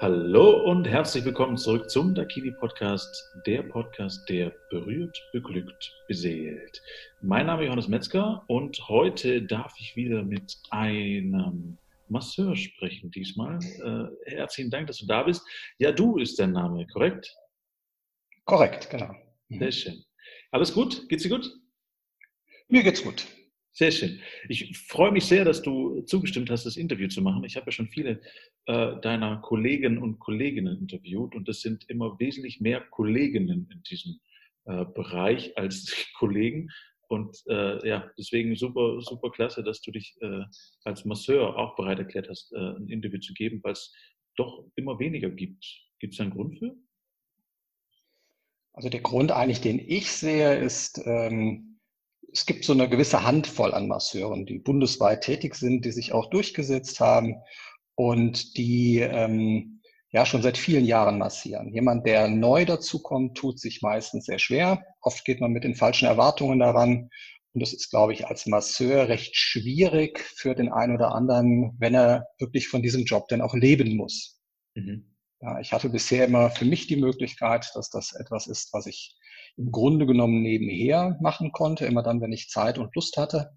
Hallo und herzlich willkommen zurück zum Dakini Podcast, der Podcast, der berührt, beglückt, beseelt. Mein Name ist Johannes Metzger und heute darf ich wieder mit einem Masseur sprechen diesmal. Äh, herzlichen Dank, dass du da bist. Ja, du ist dein Name, korrekt? Korrekt, genau. Sehr schön. Alles gut? Geht's dir gut? Mir geht's gut. Sehr schön. Ich freue mich sehr, dass du zugestimmt hast, das Interview zu machen. Ich habe ja schon viele äh, deiner Kollegen und Kolleginnen interviewt und es sind immer wesentlich mehr Kolleginnen in diesem äh, Bereich als Kollegen. Und äh, ja, deswegen super, super klasse, dass du dich äh, als Masseur auch bereit erklärt hast, äh, ein Interview zu geben, weil es doch immer weniger gibt. Gibt es einen Grund für? Also der Grund eigentlich, den ich sehe, ist, ähm, es gibt so eine gewisse Handvoll an Masseuren, die bundesweit tätig sind, die sich auch durchgesetzt haben und die ähm, ja schon seit vielen Jahren massieren. Jemand, der neu dazukommt, tut sich meistens sehr schwer. Oft geht man mit den falschen Erwartungen daran. Und das ist, glaube ich, als Masseur recht schwierig für den einen oder anderen, wenn er wirklich von diesem Job denn auch leben muss. Mhm. Ja, ich hatte bisher immer für mich die Möglichkeit, dass das etwas ist, was ich im Grunde genommen nebenher machen konnte, immer dann, wenn ich Zeit und Lust hatte.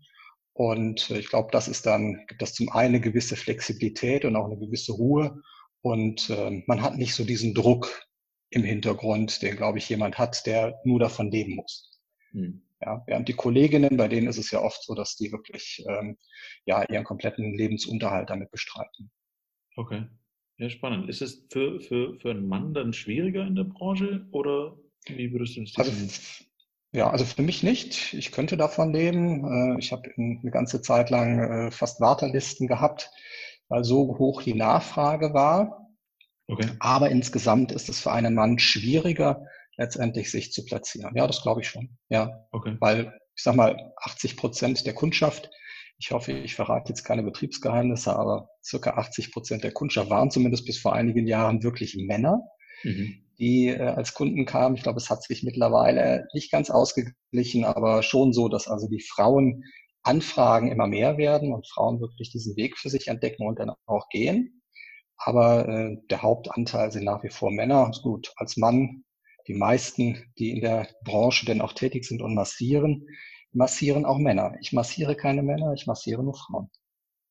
Und äh, ich glaube, das ist dann, gibt das zum einen eine gewisse Flexibilität und auch eine gewisse Ruhe. Und äh, man hat nicht so diesen Druck im Hintergrund, den, glaube ich, jemand hat, der nur davon leben muss. Hm. Ja, während die Kolleginnen, bei denen ist es ja oft so, dass die wirklich ähm, ja, ihren kompletten Lebensunterhalt damit bestreiten. Okay. Ja, spannend. Ist es für, für, für einen Mann dann schwieriger in der Branche oder wie würdest du das also, ja, also für mich nicht. Ich könnte davon leben. Äh, ich habe eine ganze Zeit lang äh, fast Wartelisten gehabt, weil so hoch die Nachfrage war. Okay. Aber insgesamt ist es für einen Mann schwieriger, letztendlich sich zu platzieren. Ja, das glaube ich schon. Ja, okay. weil ich sag mal, 80 Prozent der Kundschaft, ich hoffe, ich verrate jetzt keine Betriebsgeheimnisse, aber circa 80 Prozent der Kundschaft waren zumindest bis vor einigen Jahren wirklich Männer. Mhm die äh, als Kunden kamen. Ich glaube, es hat sich mittlerweile nicht ganz ausgeglichen, aber schon so, dass also die Frauen Anfragen immer mehr werden und Frauen wirklich diesen Weg für sich entdecken und dann auch gehen. Aber äh, der Hauptanteil sind nach wie vor Männer. Gut, als Mann, die meisten, die in der Branche denn auch tätig sind und massieren, massieren auch Männer. Ich massiere keine Männer, ich massiere nur Frauen.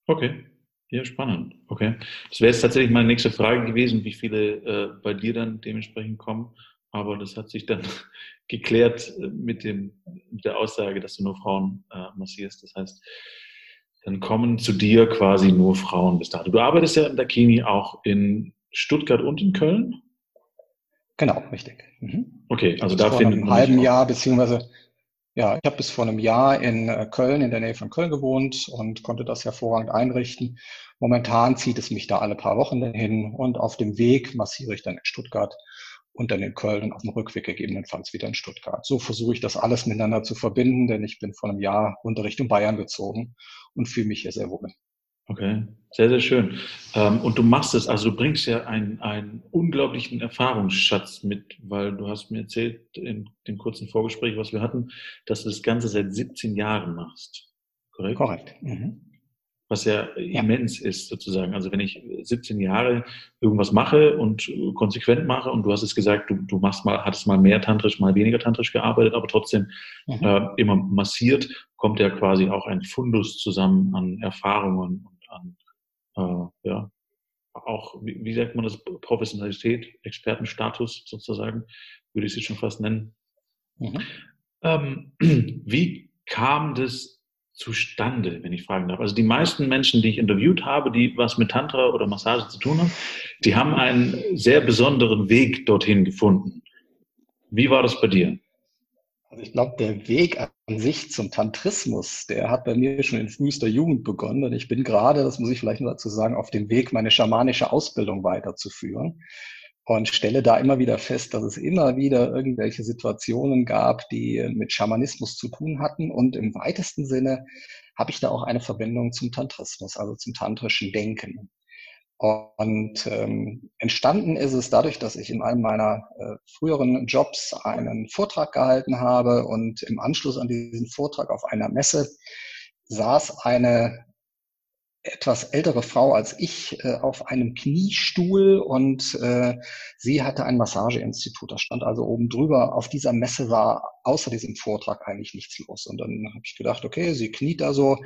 Okay. Ja, spannend. Okay. Das wäre jetzt tatsächlich meine nächste Frage gewesen, wie viele äh, bei dir dann dementsprechend kommen. Aber das hat sich dann geklärt äh, mit, dem, mit der Aussage, dass du nur Frauen äh, massierst. Das heißt, dann kommen zu dir quasi nur Frauen bis dato. Du arbeitest ja in der Kini auch in Stuttgart und in Köln? Genau, richtig. Mhm. Okay, also da findet man. Vor einem halben Jahr, beziehungsweise ja, ich habe bis vor einem Jahr in äh, Köln, in der Nähe von Köln gewohnt und konnte das hervorragend einrichten. Momentan zieht es mich da alle paar Wochen hin und auf dem Weg massiere ich dann in Stuttgart und dann in Köln und auf dem Rückweg gegebenenfalls wieder in Stuttgart. So versuche ich das alles miteinander zu verbinden, denn ich bin vor einem Jahr runter Richtung Bayern gezogen und fühle mich hier sehr wohl. Okay, sehr, sehr schön. Ähm, und du machst es, also du bringst ja einen, einen unglaublichen Erfahrungsschatz mit, weil du hast mir erzählt in dem kurzen Vorgespräch, was wir hatten, dass du das Ganze seit 17 Jahren machst. Korrekt? Korrekt. Mhm was ja, ja, immens ist sozusagen. Also wenn ich 17 Jahre irgendwas mache und konsequent mache und du hast es gesagt, du, du machst mal, hattest mal mehr tantrisch, mal weniger tantrisch gearbeitet, aber trotzdem mhm. äh, immer massiert, kommt ja quasi auch ein Fundus zusammen an Erfahrungen und an, äh, ja, auch, wie, wie sagt man das, Professionalität, Expertenstatus sozusagen, würde ich sie schon fast nennen. Mhm. Ähm, wie kam das zustande, wenn ich fragen darf? Also die meisten Menschen, die ich interviewt habe, die was mit Tantra oder Massage zu tun haben, die haben einen sehr besonderen Weg dorthin gefunden. Wie war das bei dir? Also ich glaube, der Weg an sich zum Tantrismus, der hat bei mir schon in frühester Jugend begonnen. Und ich bin gerade, das muss ich vielleicht nur dazu sagen, auf dem Weg, meine schamanische Ausbildung weiterzuführen und stelle da immer wieder fest, dass es immer wieder irgendwelche Situationen gab, die mit Schamanismus zu tun hatten. Und im weitesten Sinne habe ich da auch eine Verbindung zum Tantrismus, also zum tantrischen Denken. Und ähm, entstanden ist es dadurch, dass ich in einem meiner äh, früheren Jobs einen Vortrag gehalten habe und im Anschluss an diesen Vortrag auf einer Messe saß eine etwas ältere Frau als ich äh, auf einem Kniestuhl und äh, sie hatte ein Massageinstitut. Das stand also oben drüber. Auf dieser Messe war außer diesem Vortrag eigentlich nichts los. Und dann habe ich gedacht, okay, sie kniet da so,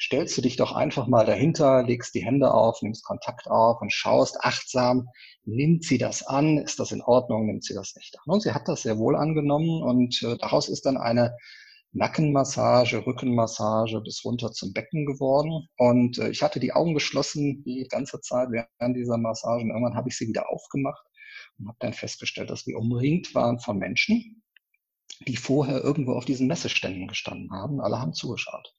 stellst du dich doch einfach mal dahinter, legst die Hände auf, nimmst Kontakt auf und schaust achtsam, nimmt sie das an, ist das in Ordnung, nimmt sie das nicht an. Und sie hat das sehr wohl angenommen und äh, daraus ist dann eine Nackenmassage, Rückenmassage bis runter zum Becken geworden. Und äh, ich hatte die Augen geschlossen die ganze Zeit während dieser Massagen. Irgendwann habe ich sie wieder aufgemacht und habe dann festgestellt, dass wir umringt waren von Menschen, die vorher irgendwo auf diesen Messeständen gestanden haben. Alle haben zugeschaut.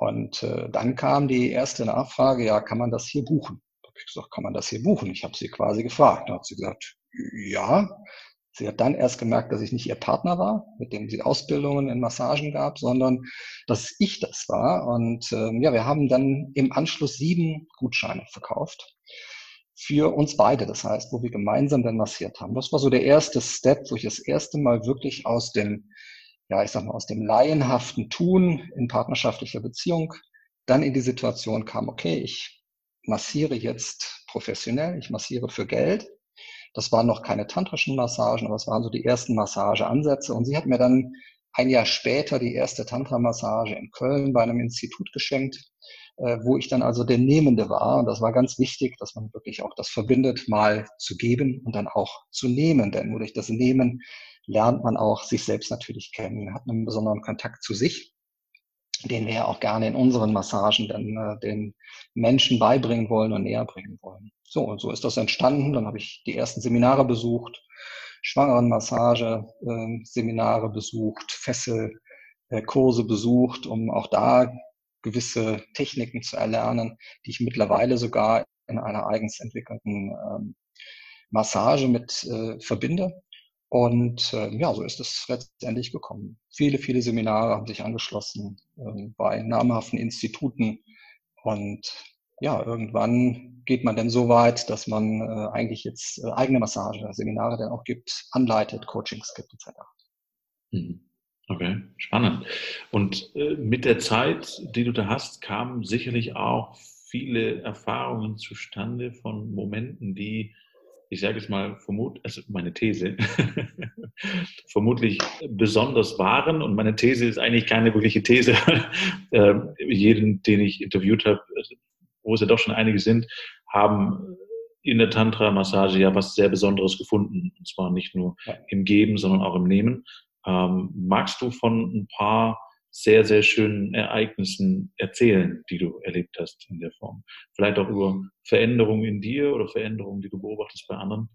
Und äh, dann kam die erste Nachfrage, ja, kann man das hier buchen? Da habe ich gesagt, kann man das hier buchen? Ich habe sie quasi gefragt. Da hat sie gesagt, ja, Sie hat dann erst gemerkt, dass ich nicht ihr Partner war, mit dem sie Ausbildungen in Massagen gab, sondern dass ich das war. Und ähm, ja, wir haben dann im Anschluss sieben Gutscheine verkauft für uns beide. Das heißt, wo wir gemeinsam dann massiert haben. Das war so der erste Step, wo ich das erste Mal wirklich aus dem, ja, ich sag mal, aus dem laienhaften Tun in partnerschaftlicher Beziehung dann in die Situation kam, okay, ich massiere jetzt professionell, ich massiere für Geld das waren noch keine tantrischen Massagen, aber es waren so die ersten Massageansätze. Und sie hat mir dann ein Jahr später die erste Tantra-Massage in Köln bei einem Institut geschenkt, äh, wo ich dann also der Nehmende war. Und das war ganz wichtig, dass man wirklich auch das verbindet, mal zu geben und dann auch zu nehmen. Denn nur durch das Nehmen lernt man auch sich selbst natürlich kennen, hat einen besonderen Kontakt zu sich den wir ja auch gerne in unseren Massagen dann äh, den Menschen beibringen wollen und näher bringen wollen. So, und so ist das entstanden. Dann habe ich die ersten Seminare besucht, Schwangerenmassage, äh, Seminare besucht, Fesselkurse äh, besucht, um auch da gewisse Techniken zu erlernen, die ich mittlerweile sogar in einer eigens entwickelten ähm, Massage mit äh, verbinde. Und äh, ja, so ist es letztendlich gekommen. Viele, viele Seminare haben sich angeschlossen äh, bei namhaften Instituten. Und ja, irgendwann geht man dann so weit, dass man äh, eigentlich jetzt äh, eigene Massage, Seminare dann auch gibt, anleitet, Coachings gibt etc. Mhm. Okay, spannend. Und äh, mit der Zeit, die du da hast, kamen sicherlich auch viele Erfahrungen zustande von Momenten, die ich sage es mal, vermut, also meine These, vermutlich besonders waren. Und meine These ist eigentlich keine wirkliche These. äh, jeden, den ich interviewt habe, also, wo es ja doch schon einige sind, haben in der Tantra-Massage ja was sehr Besonderes gefunden. Und zwar nicht nur im Geben, sondern auch im Nehmen. Ähm, magst du von ein paar sehr, sehr schönen Ereignissen erzählen, die du erlebt hast in der Form. Vielleicht auch über Veränderungen in dir oder Veränderungen, die du beobachtest bei anderen.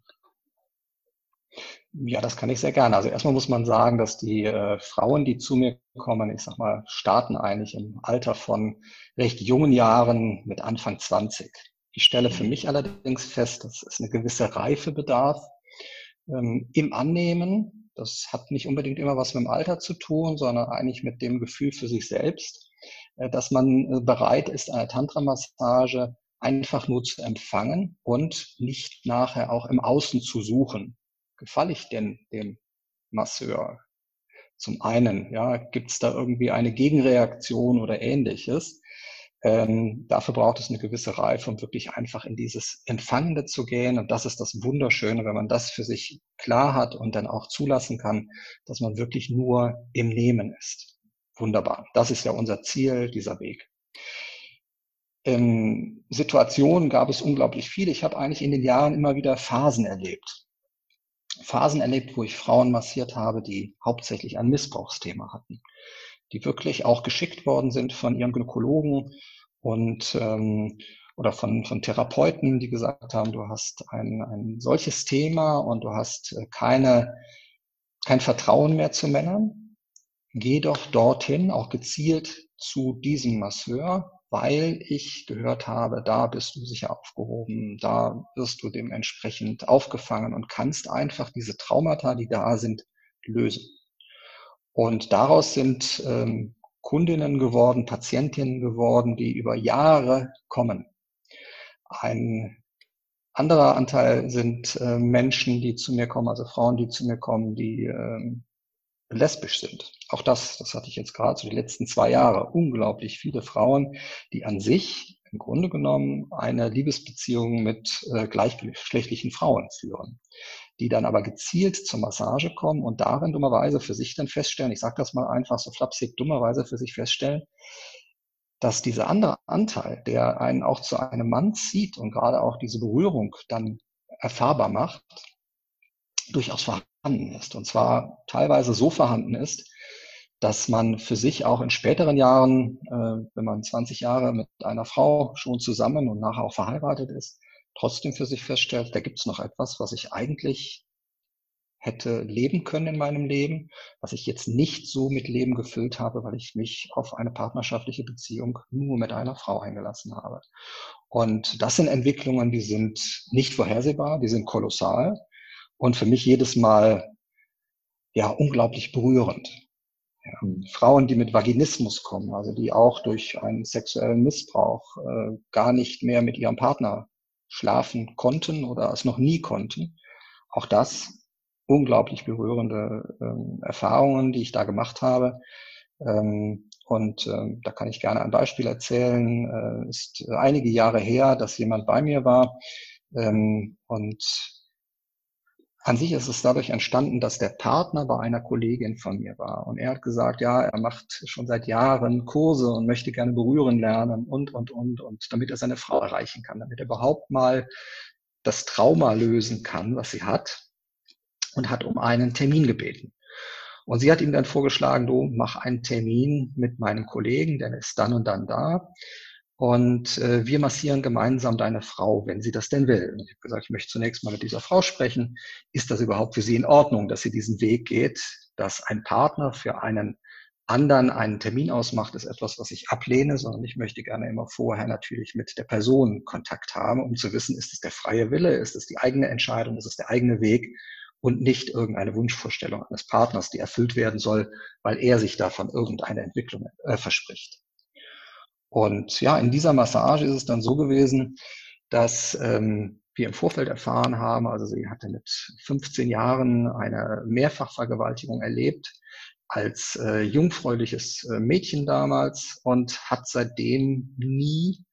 Ja, das kann ich sehr gerne. Also erstmal muss man sagen, dass die äh, Frauen, die zu mir kommen, ich sag mal, starten eigentlich im Alter von recht jungen Jahren mit Anfang 20. Ich stelle für mhm. mich allerdings fest, dass es eine gewisse Reife bedarf ähm, im Annehmen das hat nicht unbedingt immer was mit dem Alter zu tun, sondern eigentlich mit dem Gefühl für sich selbst, äh, dass man äh, bereit ist, eine Tantra-Massage einfach nur zu empfangen und nicht nachher auch im Außen zu suchen. Gefalle ich denn dem Masseur? Zum einen, ja, gibt es da irgendwie eine Gegenreaktion oder ähnliches? Ähm, dafür braucht es eine gewisse Reife, um wirklich einfach in dieses Empfangende zu gehen. Und das ist das Wunderschöne, wenn man das für sich klar hat und dann auch zulassen kann, dass man wirklich nur im Nehmen ist. Wunderbar. Das ist ja unser Ziel, dieser Weg. In Situationen gab es unglaublich viele. Ich habe eigentlich in den Jahren immer wieder Phasen erlebt. Phasen erlebt, wo ich Frauen massiert habe, die hauptsächlich ein Missbrauchsthema hatten die wirklich auch geschickt worden sind von ihrem Gynäkologen und ähm, oder von, von Therapeuten, die gesagt haben, du hast ein, ein solches Thema und du hast äh, keine, kein Vertrauen mehr zu Männern. Geh doch dorthin, auch gezielt zu diesem Masseur, weil ich gehört habe, da bist du sicher aufgehoben, da wirst du dementsprechend aufgefangen und kannst einfach diese Traumata, die da sind, lösen. Und daraus sind ähm, Kundinnen geworden, Patientinnen geworden, die über Jahre kommen. Ein anderer Anteil sind äh, Menschen, die zu mir kommen, also Frauen, die zu mir kommen, die ähm, lesbisch sind. Auch das, das hatte ich jetzt gerade so die letzten zwei Jahre, unglaublich viele Frauen, die an sich im Grunde genommen eine Liebesbeziehung mit äh, gleichgeschlechtlichen Frauen führen, die dann aber gezielt zur Massage kommen und darin dummerweise für sich dann feststellen, ich sage das mal einfach so flapsig, dummerweise für sich feststellen, dass dieser andere Anteil, der einen auch zu einem Mann zieht und gerade auch diese Berührung dann erfahrbar macht, durchaus vorhanden ist. Und zwar teilweise so vorhanden ist, dass man für sich auch in späteren Jahren, äh, wenn man 20 Jahre mit einer Frau schon zusammen und nachher auch verheiratet ist, trotzdem für sich feststellt, da gibt es noch etwas, was ich eigentlich hätte leben können in meinem Leben, was ich jetzt nicht so mit Leben gefüllt habe, weil ich mich auf eine partnerschaftliche Beziehung nur mit einer Frau eingelassen habe. Und das sind Entwicklungen, die sind nicht vorhersehbar, die sind kolossal und für mich jedes Mal ja unglaublich berührend. Ja. Hm. Frauen, die mit Vaginismus kommen, also die auch durch einen sexuellen Missbrauch äh, gar nicht mehr mit ihrem Partner schlafen konnten oder es noch nie konnten. Auch das unglaublich berührende ähm, Erfahrungen, die ich da gemacht habe. Ähm, und ähm, da kann ich gerne ein Beispiel erzählen. Äh, ist einige Jahre her, dass jemand bei mir war ähm, und an sich ist es dadurch entstanden, dass der Partner bei einer Kollegin von mir war. Und er hat gesagt, ja, er macht schon seit Jahren Kurse und möchte gerne berühren lernen und, und, und, und damit er seine Frau erreichen kann, damit er überhaupt mal das Trauma lösen kann, was sie hat und hat um einen Termin gebeten. Und sie hat ihm dann vorgeschlagen, du mach einen Termin mit meinem Kollegen, der ist dann und dann da. Und äh, wir massieren gemeinsam deine Frau, wenn sie das denn will. Und ich habe gesagt, ich möchte zunächst mal mit dieser Frau sprechen. Ist das überhaupt für sie in Ordnung, dass sie diesen Weg geht, dass ein Partner für einen anderen einen Termin ausmacht, ist etwas, was ich ablehne, sondern ich möchte gerne immer vorher natürlich mit der Person Kontakt haben, um zu wissen, ist es der freie Wille, ist es die eigene Entscheidung, ist es der eigene Weg und nicht irgendeine Wunschvorstellung eines Partners, die erfüllt werden soll, weil er sich davon irgendeine Entwicklung äh, verspricht. Und ja, in dieser Massage ist es dann so gewesen, dass ähm, wir im Vorfeld erfahren haben, also sie hatte mit 15 Jahren eine Mehrfachvergewaltigung erlebt als äh, jungfräuliches äh, Mädchen damals und hat seitdem nie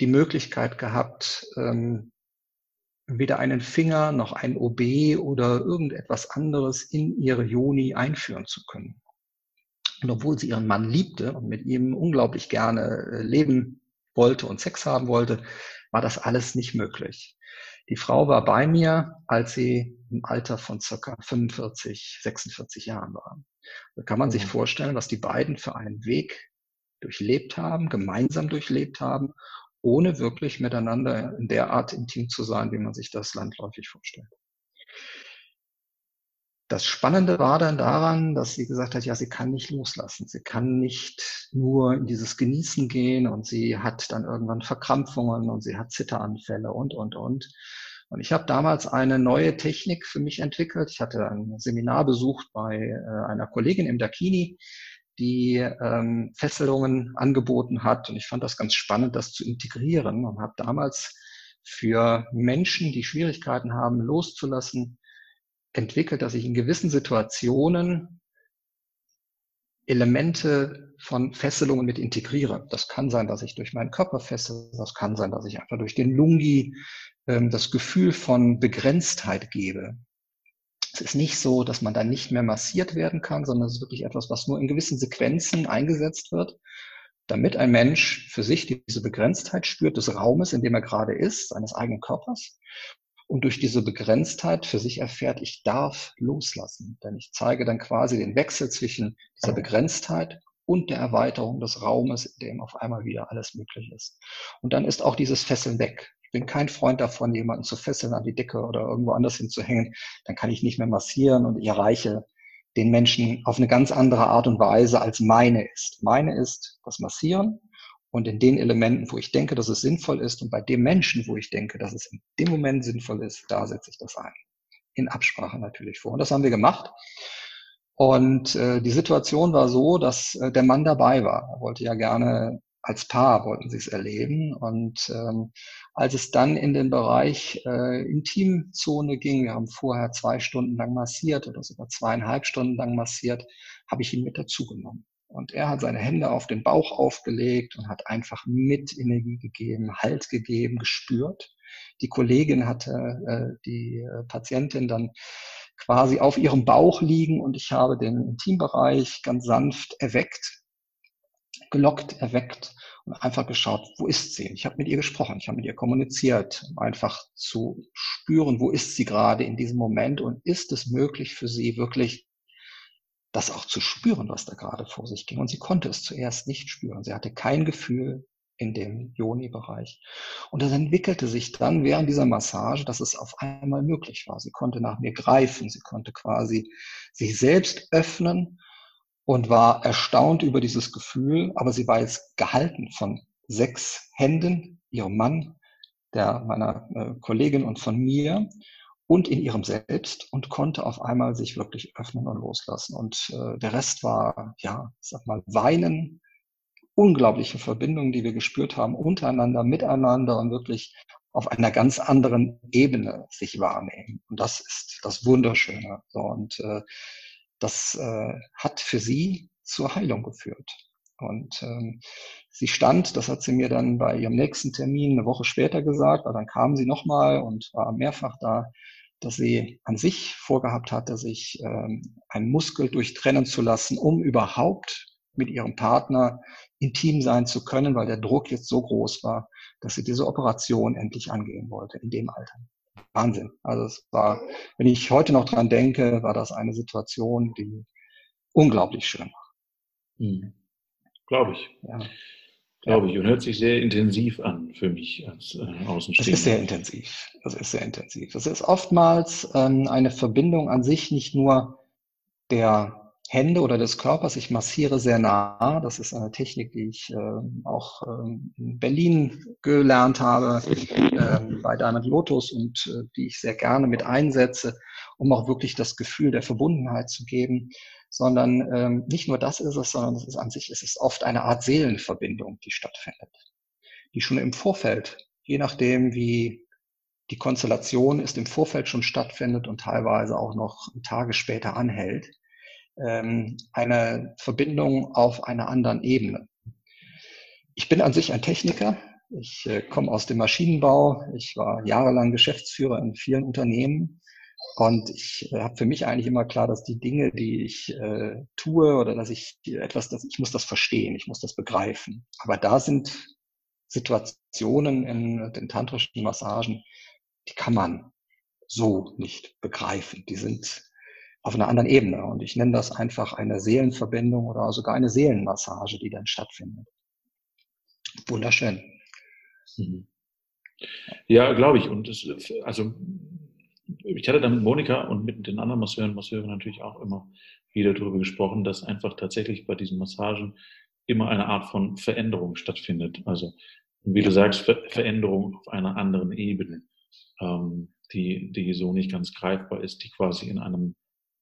die Möglichkeit gehabt, ähm, weder einen Finger noch ein OB oder irgendetwas anderes in ihre Joni einführen zu können. Und obwohl sie ihren Mann liebte und mit ihm unglaublich gerne äh, leben wollte und Sex haben wollte, war das alles nicht möglich. Die Frau war bei mir, als sie im Alter von circa 45, 46 Jahren war. Da kann man sich mhm. vorstellen, was die beiden für einen Weg durchlebt haben, gemeinsam durchlebt haben ohne wirklich miteinander in der Art intim zu sein, wie man sich das landläufig vorstellt. Das Spannende war dann daran, dass sie gesagt hat, ja, sie kann nicht loslassen. Sie kann nicht nur in dieses Genießen gehen und sie hat dann irgendwann Verkrampfungen und sie hat Zitteranfälle und, und, und. Und ich habe damals eine neue Technik für mich entwickelt. Ich hatte ein Seminar besucht bei äh, einer Kollegin im Dakini, die ähm, Fesselungen angeboten hat. Und ich fand das ganz spannend, das zu integrieren und habe damals für Menschen, die Schwierigkeiten haben, loszulassen, entwickelt, dass ich in gewissen Situationen Elemente von Fesselungen mit integriere. Das kann sein, dass ich durch meinen Körper fessel, das kann sein, dass ich einfach durch den Lungi ähm, das Gefühl von Begrenztheit gebe. Es ist nicht so, dass man dann nicht mehr massiert werden kann, sondern es ist wirklich etwas, was nur in gewissen Sequenzen eingesetzt wird, damit ein Mensch für sich diese Begrenztheit spürt des Raumes, in dem er gerade ist, seines eigenen Körpers. Und durch diese Begrenztheit für sich erfährt, ich darf loslassen. Denn ich zeige dann quasi den Wechsel zwischen dieser Begrenztheit und der Erweiterung des Raumes, in dem auf einmal wieder alles möglich ist. Und dann ist auch dieses Fesseln weg bin kein Freund davon, jemanden zu fesseln an die Decke oder irgendwo anders hinzuhängen. Dann kann ich nicht mehr massieren und ich erreiche den Menschen auf eine ganz andere Art und Weise, als meine ist. Meine ist das Massieren und in den Elementen, wo ich denke, dass es sinnvoll ist und bei dem Menschen, wo ich denke, dass es in dem Moment sinnvoll ist, da setze ich das ein. In Absprache natürlich vor. Und das haben wir gemacht. Und äh, die Situation war so, dass äh, der Mann dabei war. Er wollte ja gerne als Paar wollten sie es erleben. Und ähm, als es dann in den Bereich äh, Intimzone ging, wir haben vorher zwei Stunden lang massiert oder sogar zweieinhalb Stunden lang massiert, habe ich ihn mit dazu genommen. Und er hat seine Hände auf den Bauch aufgelegt und hat einfach mit Energie gegeben, Halt gegeben, gespürt. Die Kollegin hatte äh, die äh, Patientin dann quasi auf ihrem Bauch liegen und ich habe den Intimbereich ganz sanft erweckt, gelockt, erweckt und einfach geschaut, wo ist sie? Ich habe mit ihr gesprochen, ich habe mit ihr kommuniziert, um einfach zu spüren, wo ist sie gerade in diesem Moment und ist es möglich für sie wirklich das auch zu spüren, was da gerade vor sich ging. Und sie konnte es zuerst nicht spüren. Sie hatte kein Gefühl in dem Joni-Bereich. Und das entwickelte sich dann während dieser Massage, dass es auf einmal möglich war. Sie konnte nach mir greifen, sie konnte quasi sich selbst öffnen und war erstaunt über dieses Gefühl, aber sie war jetzt gehalten von sechs Händen, ihrem Mann, der meiner äh, Kollegin und von mir und in ihrem Selbst und konnte auf einmal sich wirklich öffnen und loslassen. Und äh, der Rest war, ja, sag mal, Weinen, unglaubliche Verbindungen, die wir gespürt haben, untereinander, miteinander und wirklich auf einer ganz anderen Ebene sich wahrnehmen. Und das ist das Wunderschöne. So, und äh, das äh, hat für sie zur Heilung geführt. Und ähm, sie stand, das hat sie mir dann bei ihrem nächsten Termin eine Woche später gesagt, weil dann kam sie nochmal und war mehrfach da, dass sie an sich vorgehabt hatte, sich ähm, einen Muskel durchtrennen zu lassen, um überhaupt mit ihrem Partner intim sein zu können, weil der Druck jetzt so groß war, dass sie diese Operation endlich angehen wollte in dem Alter. Wahnsinn. Also es war, wenn ich heute noch dran denke, war das eine Situation, die unglaublich schön war. Hm. Glaube ich. Ja. Glaube ich. Und hört sich sehr intensiv an für mich als äh, Außenstehender. Das ist sehr intensiv. Das ist sehr intensiv. Das ist oftmals ähm, eine Verbindung an sich nicht nur der Hände oder des Körpers. Ich massiere sehr nah. Das ist eine Technik, die ich äh, auch ähm, in Berlin gelernt habe äh, bei Diamond Lotus und äh, die ich sehr gerne mit einsetze, um auch wirklich das Gefühl der Verbundenheit zu geben. Sondern ähm, nicht nur das ist es, sondern es ist an sich, es ist oft eine Art Seelenverbindung, die stattfindet, die schon im Vorfeld, je nachdem wie die Konstellation ist, im Vorfeld schon stattfindet und teilweise auch noch Tage später anhält ähm, eine Verbindung auf einer anderen Ebene. Ich bin an sich ein Techniker. Ich äh, komme aus dem Maschinenbau. Ich war jahrelang Geschäftsführer in vielen Unternehmen. Und ich äh, habe für mich eigentlich immer klar, dass die Dinge, die ich äh, tue oder dass ich etwas, dass ich muss das verstehen, ich muss das begreifen. Aber da sind Situationen in den tantrischen Massagen, die kann man so nicht begreifen. Die sind auf einer anderen Ebene. Und ich nenne das einfach eine Seelenverbindung oder sogar eine Seelenmassage, die dann stattfindet. Wunderschön. Mhm. Ja, glaube ich. Und das, also ich hatte da mit Monika und mit den anderen Masseuren und Masseuren natürlich auch immer wieder darüber gesprochen, dass einfach tatsächlich bei diesen Massagen immer eine Art von Veränderung stattfindet. Also, wie du sagst, Ver Veränderung auf einer anderen Ebene, ähm, die, die so nicht ganz greifbar ist, die quasi in einem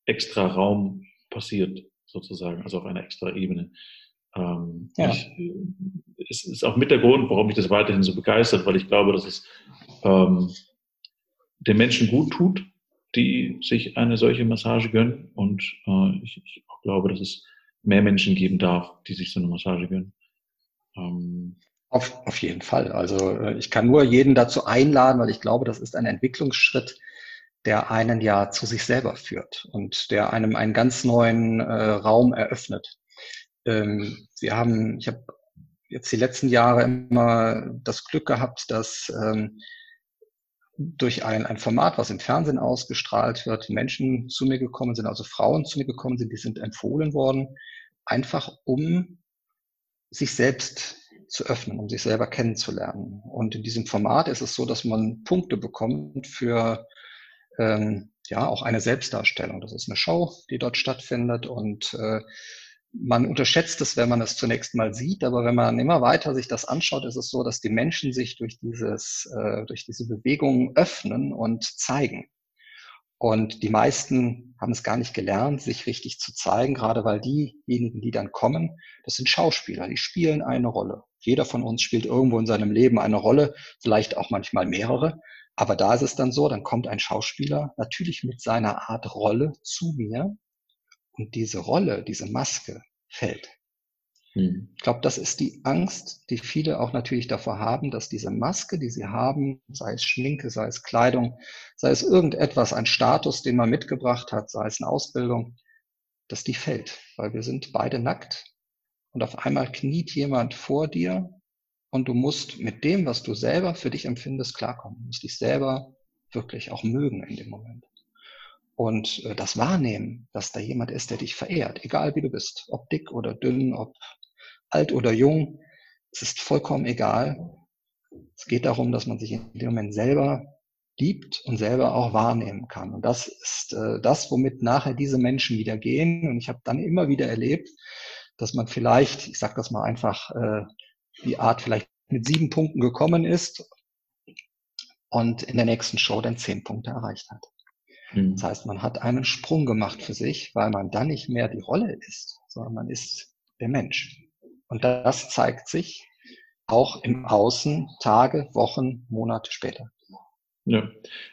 extra Raum passiert, sozusagen, also auf einer extra Ebene. Ähm, ja. ich, es ist auch mit der Grund, warum mich das weiterhin so begeistert, weil ich glaube, dass es ähm, den Menschen gut tut, die sich eine solche Massage gönnen. Und äh, ich, ich glaube, dass es mehr Menschen geben darf, die sich so eine Massage gönnen. Ähm, auf, auf jeden Fall. Also äh, ich kann nur jeden dazu einladen, weil ich glaube, das ist ein Entwicklungsschritt, der einen ja zu sich selber führt und der einem einen ganz neuen äh, Raum eröffnet. Ähm, wir haben, ich habe jetzt die letzten Jahre immer das Glück gehabt, dass ähm, durch ein, ein Format, was im Fernsehen ausgestrahlt wird, Menschen zu mir gekommen sind, also Frauen zu mir gekommen sind, die sind empfohlen worden, einfach um sich selbst zu öffnen, um sich selber kennenzulernen. Und in diesem Format ist es so, dass man Punkte bekommt für ähm, ja auch eine Selbstdarstellung. Das ist eine Show, die dort stattfindet und äh, man unterschätzt es, wenn man es zunächst mal sieht, aber wenn man immer weiter sich das anschaut, ist es so, dass die Menschen sich durch dieses, äh, durch diese Bewegungen öffnen und zeigen. Und die meisten haben es gar nicht gelernt, sich richtig zu zeigen, gerade weil diejenigen, die dann kommen, das sind Schauspieler, die spielen eine Rolle. Jeder von uns spielt irgendwo in seinem Leben eine Rolle, vielleicht auch manchmal mehrere. Aber da ist es dann so, dann kommt ein Schauspieler natürlich mit seiner Art Rolle zu mir und diese Rolle, diese Maske fällt. Hm. Ich glaube, das ist die Angst, die viele auch natürlich davor haben, dass diese Maske, die sie haben, sei es Schminke, sei es Kleidung, sei es irgendetwas, ein Status, den man mitgebracht hat, sei es eine Ausbildung, dass die fällt, weil wir sind beide nackt und auf einmal kniet jemand vor dir und du musst mit dem, was du selber für dich empfindest, klarkommen. Du musst dich selber wirklich auch mögen in dem Moment. Und äh, das wahrnehmen, dass da jemand ist, der dich verehrt, egal wie du bist, ob dick oder dünn, ob alt oder jung, es ist vollkommen egal. Es geht darum, dass man sich in dem Moment selber liebt und selber auch wahrnehmen kann. Und das ist äh, das, womit nachher diese Menschen wieder gehen. Und ich habe dann immer wieder erlebt, dass man vielleicht, ich sage das mal einfach, äh, die Art vielleicht mit sieben Punkten gekommen ist und in der nächsten Show dann zehn Punkte erreicht hat. Mhm. Das heißt, man hat einen Sprung gemacht für sich, weil man dann nicht mehr die Rolle ist, sondern man ist der Mensch. Und das zeigt sich auch im Außen Tage, Wochen, Monate später. Ja,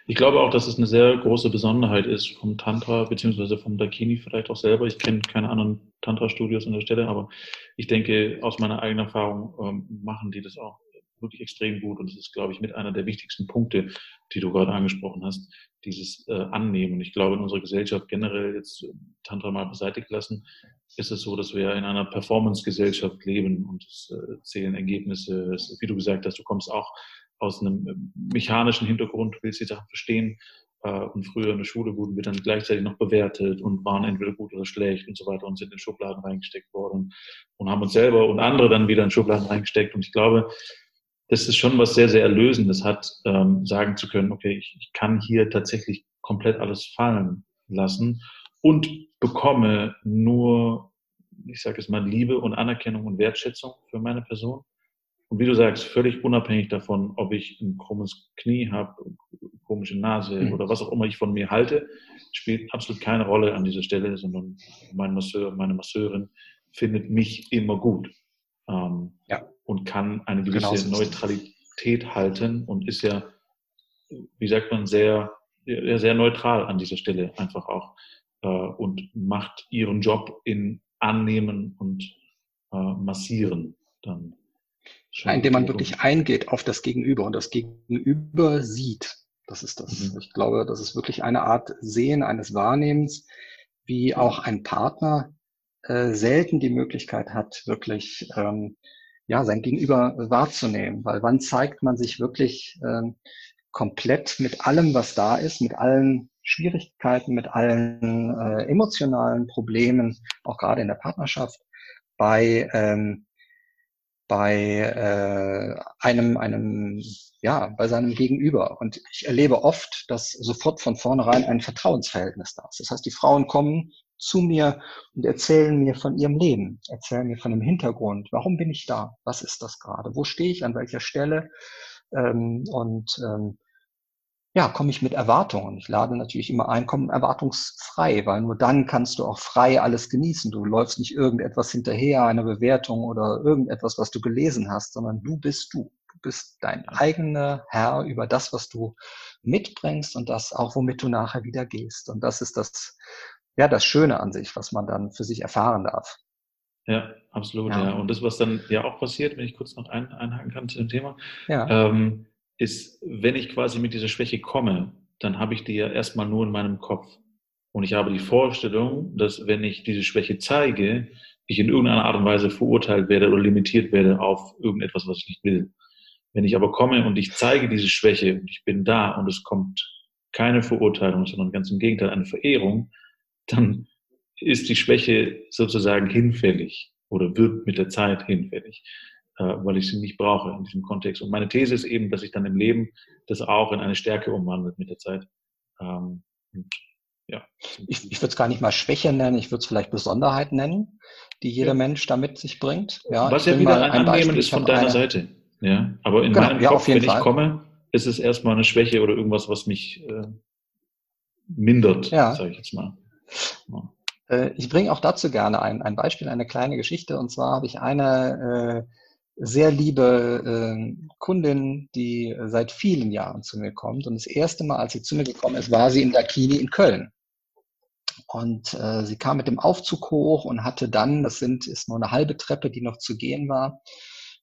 ich glaube auch, dass es eine sehr große Besonderheit ist vom Tantra beziehungsweise vom Dakini vielleicht auch selber. Ich kenne keine anderen Tantra-Studios an der Stelle, aber ich denke, aus meiner eigenen Erfahrung ähm, machen die das auch wirklich extrem gut. Und das ist, glaube ich, mit einer der wichtigsten Punkte, die du gerade angesprochen hast, dieses äh, Annehmen. Ich glaube, in unserer Gesellschaft generell, jetzt Tantra mal beiseite gelassen, ist es so, dass wir in einer Performance-Gesellschaft leben und es äh, zählen Ergebnisse. Es, wie du gesagt hast, du kommst auch aus einem äh, mechanischen Hintergrund, willst die Sachen verstehen. Äh, und früher in der Schule wurden wir dann gleichzeitig noch bewertet und waren entweder gut oder schlecht und so weiter und sind in Schubladen reingesteckt worden und haben uns selber und andere dann wieder in Schubladen reingesteckt. Und ich glaube, das ist schon was sehr, sehr Erlösendes hat, ähm, sagen zu können, okay, ich, ich kann hier tatsächlich komplett alles fallen lassen und bekomme nur, ich sage es mal, Liebe und Anerkennung und Wertschätzung für meine Person und wie du sagst, völlig unabhängig davon, ob ich ein krummes Knie habe, komische Nase mhm. oder was auch immer ich von mir halte, spielt absolut keine Rolle an dieser Stelle, sondern mein Masseur, meine Masseurin findet mich immer gut ähm, ja. und kann eine gewisse genau Neutralität halten und ist ja, wie sagt man, sehr, sehr neutral an dieser Stelle einfach auch äh, und macht ihren Job in Annehmen und äh, Massieren dann. Ja, indem man wirklich eingeht auf das Gegenüber und das Gegenüber sieht. Das ist das. Mhm. Ich glaube, das ist wirklich eine Art Sehen, eines Wahrnehmens, wie auch ein Partner äh, selten die Möglichkeit hat, wirklich ähm, ja sein Gegenüber wahrzunehmen. Weil wann zeigt man sich wirklich ähm, komplett mit allem, was da ist, mit allen Schwierigkeiten, mit allen äh, emotionalen Problemen, auch gerade in der Partnerschaft, bei ähm, bei äh, einem, einem, ja, bei seinem Gegenüber. Und ich erlebe oft, dass sofort von vornherein ein Vertrauensverhältnis da ist. Das heißt, die Frauen kommen zu mir und erzählen mir von ihrem Leben, erzählen mir von dem Hintergrund. Warum bin ich da? Was ist das gerade? Wo stehe ich? An welcher Stelle? Ähm, und ähm, ja, komme ich mit Erwartungen. Ich lade natürlich immer ein, komm erwartungsfrei, weil nur dann kannst du auch frei alles genießen. Du läufst nicht irgendetwas hinterher, eine Bewertung oder irgendetwas, was du gelesen hast, sondern du bist du. Du bist dein eigener Herr über das, was du mitbringst und das auch, womit du nachher wieder gehst. Und das ist das, ja, das Schöne an sich, was man dann für sich erfahren darf. Ja, absolut, ja. ja. Und das, was dann ja auch passiert, wenn ich kurz noch ein, einhaken kann zu dem Thema, ja. ähm, ist, wenn ich quasi mit dieser Schwäche komme, dann habe ich die ja erstmal nur in meinem Kopf. Und ich habe die Vorstellung, dass wenn ich diese Schwäche zeige, ich in irgendeiner Art und Weise verurteilt werde oder limitiert werde auf irgendetwas, was ich nicht will. Wenn ich aber komme und ich zeige diese Schwäche und ich bin da und es kommt keine Verurteilung, sondern ganz im Gegenteil eine Verehrung, dann ist die Schwäche sozusagen hinfällig oder wird mit der Zeit hinfällig. Äh, weil ich sie nicht brauche in diesem Kontext. Und meine These ist eben, dass sich dann im Leben das auch in eine Stärke umwandelt mit der Zeit. Ähm, ja. Ich, ich würde es gar nicht mal Schwäche nennen, ich würde es vielleicht Besonderheit nennen, die jeder ja. Mensch da mit sich bringt. Ja, Was ja wieder ein, ein Annehmen ist von deiner eine... Seite. Ja, aber in genau, meinem ja, Kopf, wenn Fall. ich komme, ist es erstmal eine Schwäche oder irgendwas, was mich äh, mindert, ja. sage ich jetzt mal. Ja. Äh, ich bringe auch dazu gerne ein, ein Beispiel, eine kleine Geschichte. Und zwar habe ich eine äh, sehr liebe äh, Kundin, die seit vielen Jahren zu mir kommt. Und das erste Mal, als sie zu mir gekommen ist, war sie in Dakini in Köln. Und äh, sie kam mit dem Aufzug hoch und hatte dann, das sind, ist nur eine halbe Treppe, die noch zu gehen war.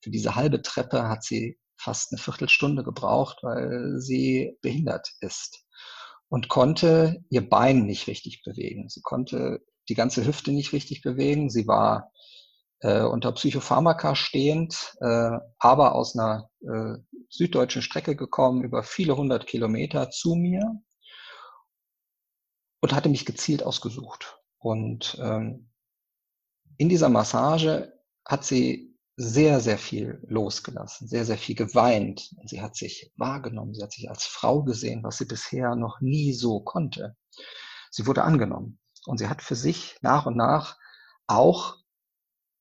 Für diese halbe Treppe hat sie fast eine Viertelstunde gebraucht, weil sie behindert ist und konnte ihr Bein nicht richtig bewegen. Sie konnte die ganze Hüfte nicht richtig bewegen. Sie war äh, unter Psychopharmaka stehend, äh, aber aus einer äh, süddeutschen Strecke gekommen, über viele hundert Kilometer zu mir und hatte mich gezielt ausgesucht. Und ähm, in dieser Massage hat sie sehr, sehr viel losgelassen, sehr, sehr viel geweint. Sie hat sich wahrgenommen, sie hat sich als Frau gesehen, was sie bisher noch nie so konnte. Sie wurde angenommen und sie hat für sich nach und nach auch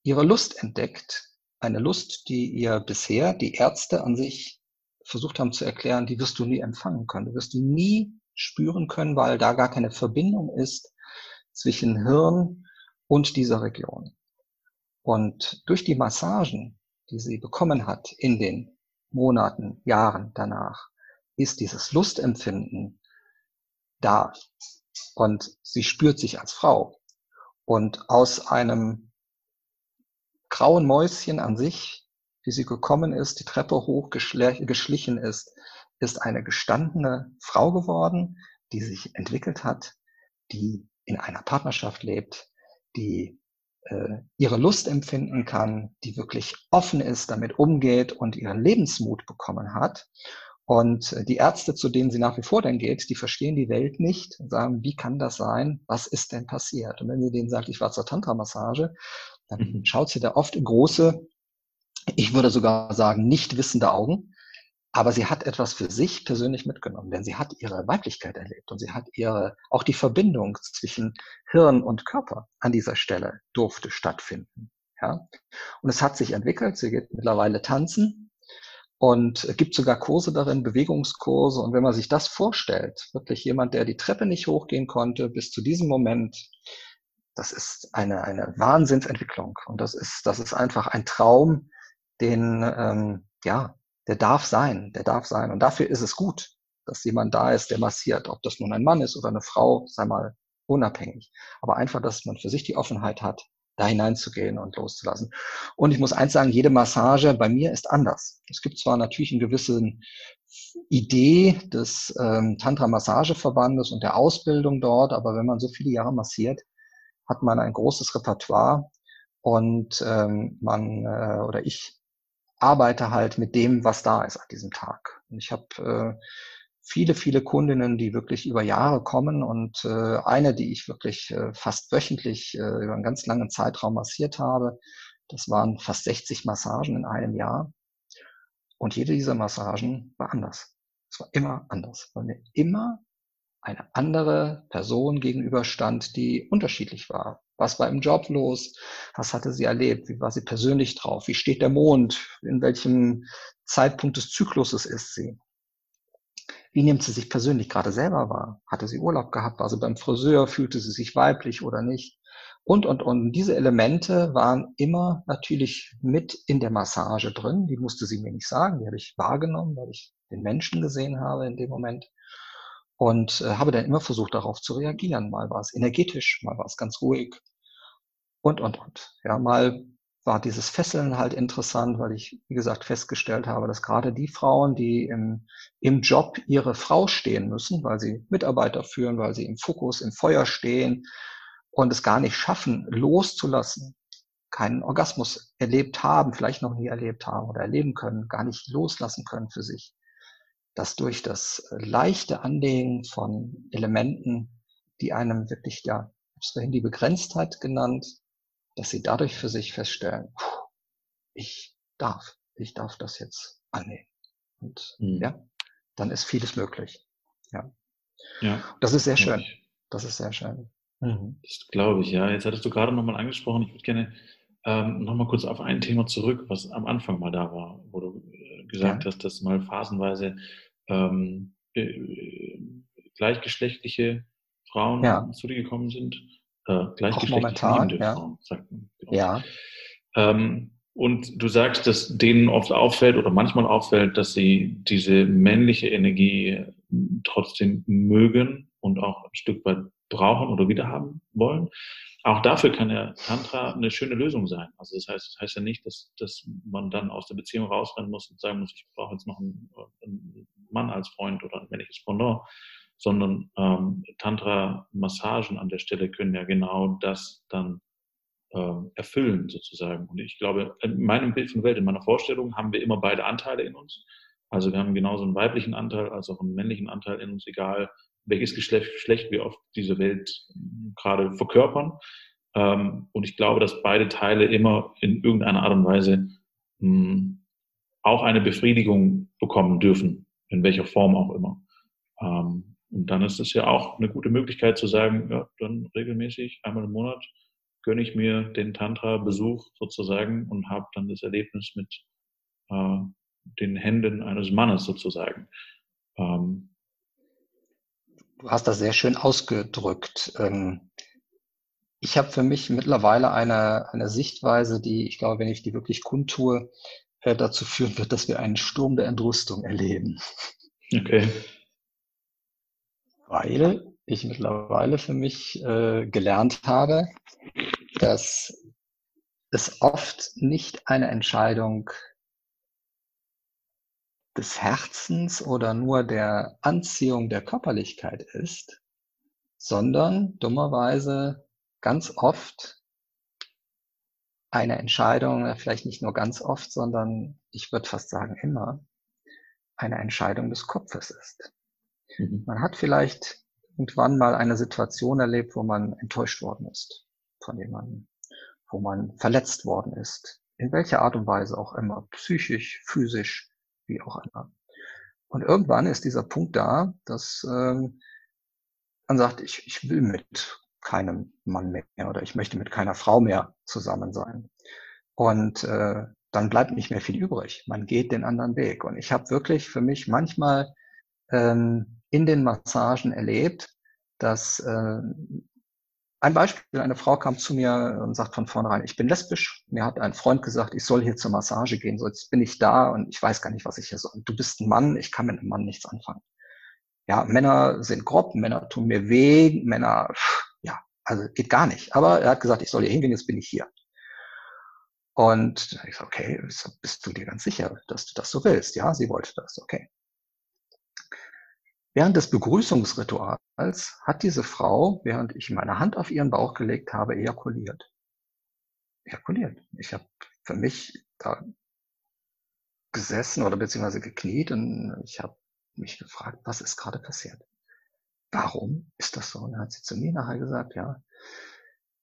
ihre Lust entdeckt. Eine Lust, die ihr bisher die Ärzte an sich versucht haben zu erklären, die wirst du nie empfangen können. Du wirst die nie spüren können, weil da gar keine Verbindung ist zwischen Hirn und dieser Region. Und durch die Massagen, die sie bekommen hat in den Monaten, Jahren danach, ist dieses Lustempfinden da. Und sie spürt sich als Frau. Und aus einem grauen Mäuschen an sich, wie sie gekommen ist, die Treppe hoch geschlichen ist, ist eine gestandene Frau geworden, die sich entwickelt hat, die in einer Partnerschaft lebt, die äh, ihre Lust empfinden kann, die wirklich offen ist, damit umgeht und ihren Lebensmut bekommen hat. Und äh, die Ärzte, zu denen sie nach wie vor dann geht, die verstehen die Welt nicht und sagen, wie kann das sein? Was ist denn passiert? Und wenn sie denen sagt, ich war zur Tantra-Massage, dann mhm. schaut sie da oft in große, ich würde sogar sagen, nicht wissende Augen aber sie hat etwas für sich persönlich mitgenommen, denn sie hat ihre Weiblichkeit erlebt und sie hat ihre, auch die Verbindung zwischen Hirn und Körper an dieser Stelle durfte stattfinden. Ja? Und es hat sich entwickelt. Sie geht mittlerweile tanzen und gibt sogar Kurse darin, Bewegungskurse. Und wenn man sich das vorstellt, wirklich jemand, der die Treppe nicht hochgehen konnte, bis zu diesem Moment, das ist eine, eine Wahnsinnsentwicklung. Und das ist, das ist einfach ein Traum, den, ähm, ja, der darf sein, der darf sein. Und dafür ist es gut, dass jemand da ist, der massiert. Ob das nun ein Mann ist oder eine Frau, sei mal unabhängig. Aber einfach, dass man für sich die Offenheit hat, da hineinzugehen und loszulassen. Und ich muss eins sagen, jede Massage bei mir ist anders. Es gibt zwar natürlich eine gewisse Idee des ähm, Tantra-Massageverbandes und der Ausbildung dort, aber wenn man so viele Jahre massiert, hat man ein großes Repertoire und ähm, man äh, oder ich arbeite halt mit dem, was da ist an diesem Tag. Und ich habe äh, viele, viele Kundinnen, die wirklich über Jahre kommen und äh, eine, die ich wirklich äh, fast wöchentlich äh, über einen ganz langen Zeitraum massiert habe, das waren fast 60 Massagen in einem Jahr. Und jede dieser Massagen war anders. Es war immer anders, weil mir immer eine andere Person gegenüberstand, die unterschiedlich war. Was war im Job los? Was hatte sie erlebt? Wie war sie persönlich drauf? Wie steht der Mond? In welchem Zeitpunkt des Zykluses ist sie? Wie nimmt sie sich persönlich gerade selber wahr? Hatte sie Urlaub gehabt? War sie beim Friseur? Fühlte sie sich weiblich oder nicht? Und, und, und. Diese Elemente waren immer natürlich mit in der Massage drin. Die musste sie mir nicht sagen. Die habe ich wahrgenommen, weil ich den Menschen gesehen habe in dem Moment und äh, habe dann immer versucht, darauf zu reagieren. Mal war es energetisch, mal war es ganz ruhig und, und, und. Ja, mal war dieses Fesseln halt interessant, weil ich, wie gesagt, festgestellt habe, dass gerade die Frauen, die im, im Job ihre Frau stehen müssen, weil sie Mitarbeiter führen, weil sie im Fokus, im Feuer stehen und es gar nicht schaffen, loszulassen, keinen Orgasmus erlebt haben, vielleicht noch nie erlebt haben oder erleben können, gar nicht loslassen können für sich, dass durch das äh, leichte Anlegen von Elementen, die einem wirklich, ja, ich habe es vorhin die Begrenztheit genannt, dass sie dadurch für sich feststellen, ich darf, ich darf das jetzt annehmen. Und mhm. ja, dann ist vieles möglich. Ja. ja. Das ist sehr schön. Das ist sehr schön. Mhm. Das glaube ich, ja. Jetzt hattest du gerade nochmal angesprochen, ich würde gerne ähm, nochmal kurz auf ein Thema zurück, was am Anfang mal da war, wo du äh, gesagt ja. hast, dass mal phasenweise ähm, äh, gleichgeschlechtliche Frauen ja. zu dir gekommen sind. Äh, gleichgeschlechtliche momentan, ja. Frauen, sagt man. Genau. Ja. Ähm, und du sagst, dass denen oft auffällt oder manchmal auffällt, dass sie diese männliche Energie trotzdem mögen und auch ein Stück weit brauchen oder wiederhaben wollen. Auch dafür kann der Tantra eine schöne Lösung sein. Also das heißt, das heißt ja nicht, dass, dass man dann aus der Beziehung rausrennen muss und sagen muss, ich brauche jetzt noch einen, einen Mann als Freund oder ein männliches Pendant, sondern ähm, Tantra-Massagen an der Stelle können ja genau das dann äh, erfüllen sozusagen. Und ich glaube, in meinem Bild von Welt, in meiner Vorstellung haben wir immer beide Anteile in uns. Also wir haben genauso einen weiblichen Anteil als auch einen männlichen Anteil in uns, egal welches Geschlecht, wir auf diese Welt gerade verkörpern. Ähm, und ich glaube, dass beide Teile immer in irgendeiner Art und Weise hm, auch eine Befriedigung bekommen dürfen, in welcher Form auch immer. Ähm, und dann ist es ja auch eine gute Möglichkeit zu sagen, ja, dann regelmäßig einmal im Monat gönne ich mir den Tantra-Besuch sozusagen und habe dann das Erlebnis mit äh, den Händen eines Mannes sozusagen. Ähm, du hast das sehr schön ausgedrückt. Ähm, ich habe für mich mittlerweile eine, eine Sichtweise, die, ich glaube, wenn ich die wirklich kundtue, äh, dazu führen wird, dass wir einen Sturm der Entrüstung erleben. Okay. Weil ich mittlerweile für mich äh, gelernt habe, dass es oft nicht eine Entscheidung des Herzens oder nur der Anziehung der Körperlichkeit ist, sondern dummerweise ganz oft eine Entscheidung, vielleicht nicht nur ganz oft, sondern ich würde fast sagen immer, eine Entscheidung des Kopfes ist. Mhm. Man hat vielleicht irgendwann mal eine Situation erlebt, wo man enttäuscht worden ist von jemandem, wo man verletzt worden ist, in welcher Art und Weise auch immer, psychisch, physisch, wie auch immer. Und irgendwann ist dieser Punkt da, dass ähm, man sagt, ich, ich will mit keinem Mann mehr oder ich möchte mit keiner Frau mehr zusammen sein. Und äh, dann bleibt nicht mehr viel übrig. Man geht den anderen Weg. Und ich habe wirklich für mich manchmal ähm, in den Massagen erlebt, dass äh, ein Beispiel, eine Frau kam zu mir und sagt von vornherein, ich bin lesbisch. Mir hat ein Freund gesagt, ich soll hier zur Massage gehen. So, jetzt bin ich da und ich weiß gar nicht, was ich hier soll. Du bist ein Mann, ich kann mit einem Mann nichts anfangen. Ja, Männer sind grob, Männer tun mir weh, Männer, ja, also geht gar nicht. Aber er hat gesagt, ich soll hier hingehen, jetzt bin ich hier. Und ich so, okay, bist du dir ganz sicher, dass du das so willst? Ja, sie wollte das, okay. Während des Begrüßungsrituals hat diese Frau, während ich meine Hand auf ihren Bauch gelegt habe, ejakuliert. Ejakuliert. Ich habe für mich da gesessen oder beziehungsweise gekniet und ich habe mich gefragt, was ist gerade passiert? Warum ist das so? Und dann hat sie zu mir nachher gesagt, ja,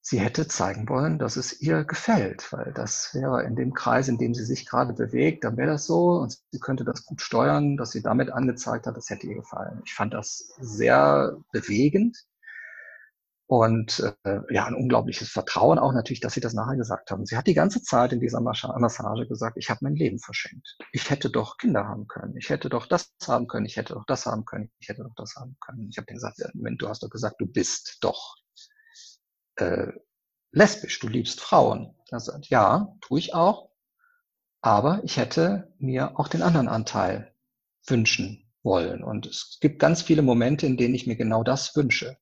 sie hätte zeigen wollen, dass es ihr gefällt, weil das wäre in dem Kreis, in dem sie sich gerade bewegt, dann wäre das so und sie könnte das gut steuern, dass sie damit angezeigt hat, das hätte ihr gefallen. Ich fand das sehr bewegend und äh, ja, ein unglaubliches Vertrauen auch natürlich, dass sie das nachher gesagt haben. Sie hat die ganze Zeit in dieser Massage gesagt, ich habe mein Leben verschenkt. Ich hätte doch Kinder haben können. Ich hätte doch das haben können. Ich hätte doch das haben können. Ich hätte doch das haben können. Ich habe gesagt, wenn du hast doch gesagt, du bist doch äh, lesbisch, du liebst Frauen. Er sagt, ja, tue ich auch, aber ich hätte mir auch den anderen Anteil wünschen wollen. Und es gibt ganz viele Momente, in denen ich mir genau das wünsche.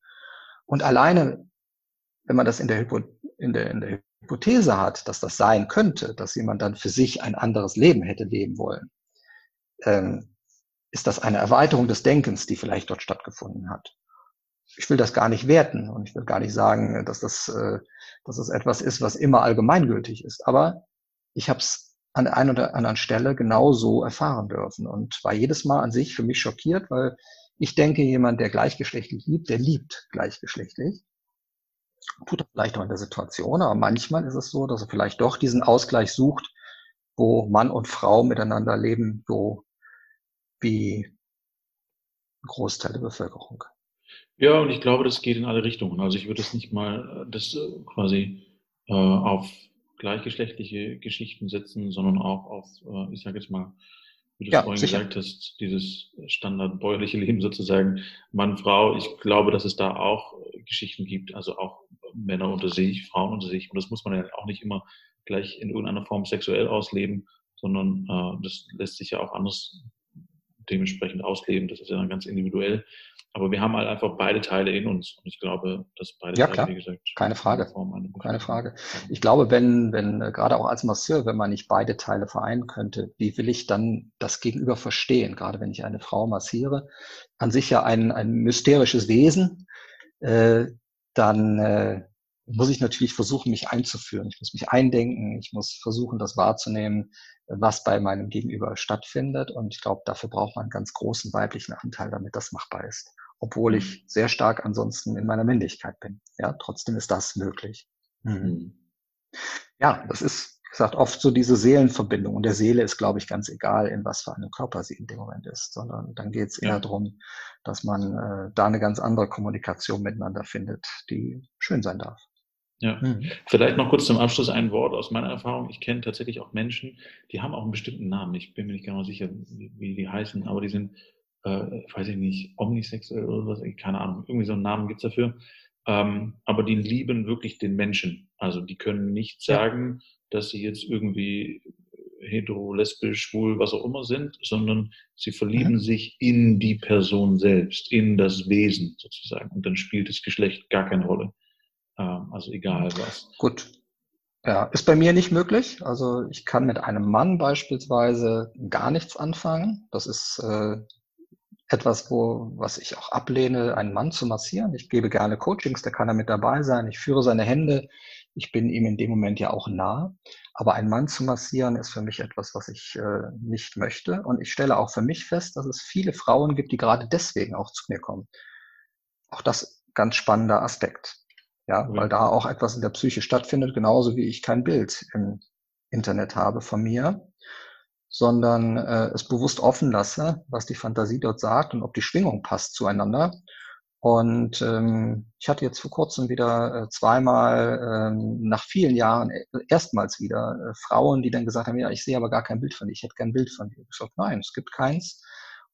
Und alleine, wenn man das in der, Hypo, in der, in der Hypothese hat, dass das sein könnte, dass jemand dann für sich ein anderes Leben hätte leben wollen, ähm, ist das eine Erweiterung des Denkens, die vielleicht dort stattgefunden hat ich will das gar nicht werten und ich will gar nicht sagen, dass das, äh, dass das etwas ist, was immer allgemeingültig ist. Aber ich habe es an der einen oder anderen Stelle genauso erfahren dürfen und war jedes Mal an sich für mich schockiert, weil ich denke, jemand, der gleichgeschlechtlich liebt, der liebt gleichgeschlechtlich. Tut er vielleicht auch in der Situation, aber manchmal ist es so, dass er vielleicht doch diesen Ausgleich sucht, wo Mann und Frau miteinander leben, so wie ein Großteil der Bevölkerung. Ja, und ich glaube, das geht in alle Richtungen. Also ich würde es nicht mal äh, das äh, quasi äh, auf gleichgeschlechtliche Geschichten setzen, sondern auch auf, äh, ich sage jetzt mal, wie du ja, vorhin sicher. gesagt hast, dieses standardbäuerliche Leben sozusagen, Mann, Frau. Ich glaube, dass es da auch Geschichten gibt, also auch Männer unter sich, Frauen unter sich. Und das muss man ja auch nicht immer gleich in irgendeiner Form sexuell ausleben, sondern äh, das lässt sich ja auch anders dementsprechend ausleben. Das ist ja dann ganz individuell. Aber wir haben halt einfach beide Teile in uns. Und ich glaube, dass beide ja, Teile, klar. wie gesagt, keine Frage. Keine Frage. Ich glaube, wenn, wenn, äh, gerade auch als Masseur, wenn man nicht beide Teile vereinen könnte, wie will ich dann das Gegenüber verstehen? Gerade wenn ich eine Frau massiere, an sich ja ein, ein mysterisches Wesen, äh, dann äh, muss ich natürlich versuchen, mich einzuführen. Ich muss mich eindenken. Ich muss versuchen, das wahrzunehmen, was bei meinem Gegenüber stattfindet. Und ich glaube, dafür braucht man einen ganz großen weiblichen Anteil, damit das machbar ist. Obwohl ich mhm. sehr stark ansonsten in meiner Männlichkeit bin. Ja, trotzdem ist das möglich. Mhm. mhm. Ja, das ist, wie gesagt, oft so diese Seelenverbindung. Und der Seele ist, glaube ich, ganz egal, in was für einem Körper sie in dem Moment ist, sondern dann geht es eher ja. darum, dass man äh, da eine ganz andere Kommunikation miteinander findet, die schön sein darf. Ja, mhm. vielleicht noch kurz zum Abschluss ein Wort aus meiner Erfahrung. Ich kenne tatsächlich auch Menschen, die haben auch einen bestimmten Namen. Ich bin mir nicht genau sicher, wie, wie die heißen, aber die sind, äh, weiß ich nicht, omnisexuell oder was, keine Ahnung, irgendwie so einen Namen gibt's dafür. Ähm, aber die lieben wirklich den Menschen. Also die können nicht sagen, ja. dass sie jetzt irgendwie hetero, lesbisch, schwul, was auch immer sind, sondern sie verlieben mhm. sich in die Person selbst, in das Wesen sozusagen. Und dann spielt das Geschlecht gar keine Rolle. Ähm, also egal was. Gut. Ja, ist bei mir nicht möglich. Also ich kann mit einem Mann beispielsweise gar nichts anfangen. Das ist äh, etwas, wo, was ich auch ablehne, einen Mann zu massieren. Ich gebe gerne Coachings, da kann er mit dabei sein. Ich führe seine Hände. Ich bin ihm in dem Moment ja auch nah. Aber einen Mann zu massieren ist für mich etwas, was ich äh, nicht möchte. Und ich stelle auch für mich fest, dass es viele Frauen gibt, die gerade deswegen auch zu mir kommen. Auch das ganz spannender Aspekt. Ja, mhm. weil da auch etwas in der Psyche stattfindet, genauso wie ich kein Bild im Internet habe von mir, sondern äh, es bewusst offen lasse, was die Fantasie dort sagt und ob die Schwingung passt zueinander. Und ähm, ich hatte jetzt vor kurzem wieder äh, zweimal ähm, nach vielen Jahren äh, erstmals wieder äh, Frauen, die dann gesagt haben, ja, ich sehe aber gar kein Bild von dir, ich hätte kein Bild von dir. Ich gesagt, nein, es gibt keins.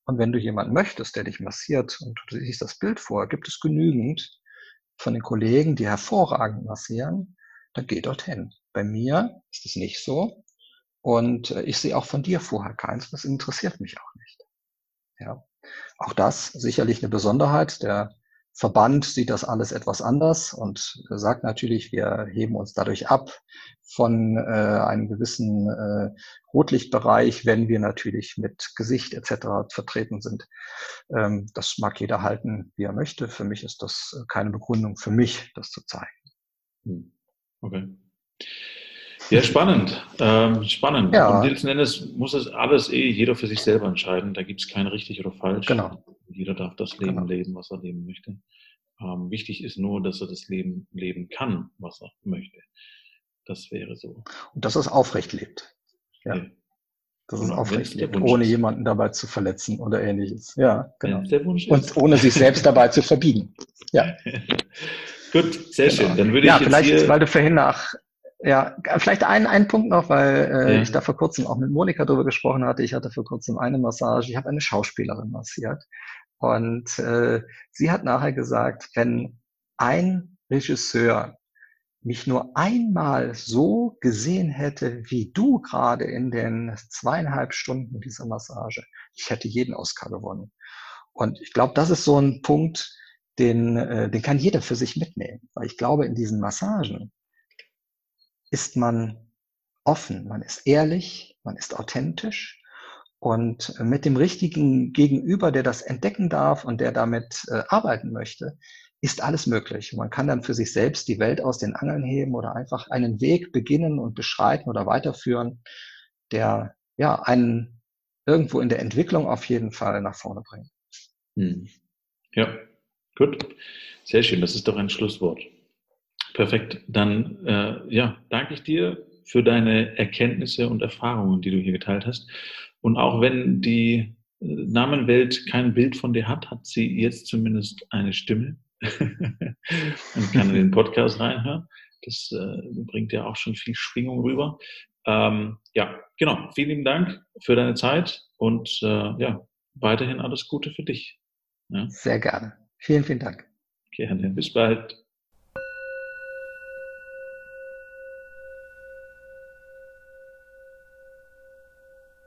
Und wenn du jemanden möchtest, der dich massiert und du siehst das Bild vor, gibt es genügend, von den Kollegen, die hervorragend massieren, dann geh dorthin. Bei mir ist es nicht so. Und äh, ich sehe auch von dir vorher keins. Das interessiert mich auch nicht. Ja. Auch das sicherlich eine Besonderheit. Der Verband sieht das alles etwas anders und sagt natürlich, wir heben uns dadurch ab von äh, einem gewissen äh, Rotlichtbereich, wenn wir natürlich mit Gesicht etc. vertreten sind. Ähm, das mag jeder halten, wie er möchte. Für mich ist das keine Begründung für mich, das zu zeigen. Hm. Okay. Ja, spannend. Ähm, spannend. Ja. Und letzten Endes muss es alles eh jeder für sich selber entscheiden. Da gibt es kein richtig oder falsch. Genau. Jeder darf das Leben genau. leben, was er leben möchte. Ähm, wichtig ist nur, dass er das Leben leben kann, was er möchte. Das wäre so. Und dass er es aufrecht lebt. Ja. ja. Dass genau, es aufrecht lebt, ohne ist. jemanden dabei zu verletzen oder ähnliches. Ja, genau. Und ohne sich selbst dabei zu verbiegen. Ja. Gut, sehr genau. schön. Dann würde ja, ich vielleicht, jetzt weil du vorhin nach ja, vielleicht ein, ein Punkt noch, weil äh, ja. ich da vor kurzem auch mit Monika drüber gesprochen hatte. Ich hatte vor kurzem eine Massage. Ich habe eine Schauspielerin massiert. Und äh, sie hat nachher gesagt, wenn ein Regisseur mich nur einmal so gesehen hätte, wie du gerade in den zweieinhalb Stunden dieser Massage, ich hätte jeden Oscar gewonnen. Und ich glaube, das ist so ein Punkt, den, äh, den kann jeder für sich mitnehmen. Weil ich glaube, in diesen Massagen ist man offen, man ist ehrlich, man ist authentisch und mit dem richtigen Gegenüber, der das entdecken darf und der damit äh, arbeiten möchte, ist alles möglich. Man kann dann für sich selbst die Welt aus den Angeln heben oder einfach einen Weg beginnen und beschreiten oder weiterführen, der ja einen irgendwo in der Entwicklung auf jeden Fall nach vorne bringt. Hm. Ja, gut. Sehr schön. Das ist doch ein Schlusswort. Perfekt. Dann äh, ja, danke ich dir für deine Erkenntnisse und Erfahrungen, die du hier geteilt hast. Und auch wenn die äh, Namenwelt kein Bild von dir hat, hat sie jetzt zumindest eine Stimme und kann in den Podcast reinhören. Das äh, bringt ja auch schon viel Schwingung rüber. Ähm, ja, genau. Vielen Dank für deine Zeit und äh, ja, weiterhin alles Gute für dich. Ja? Sehr gerne. Vielen, vielen Dank. Gerne. Bis bald.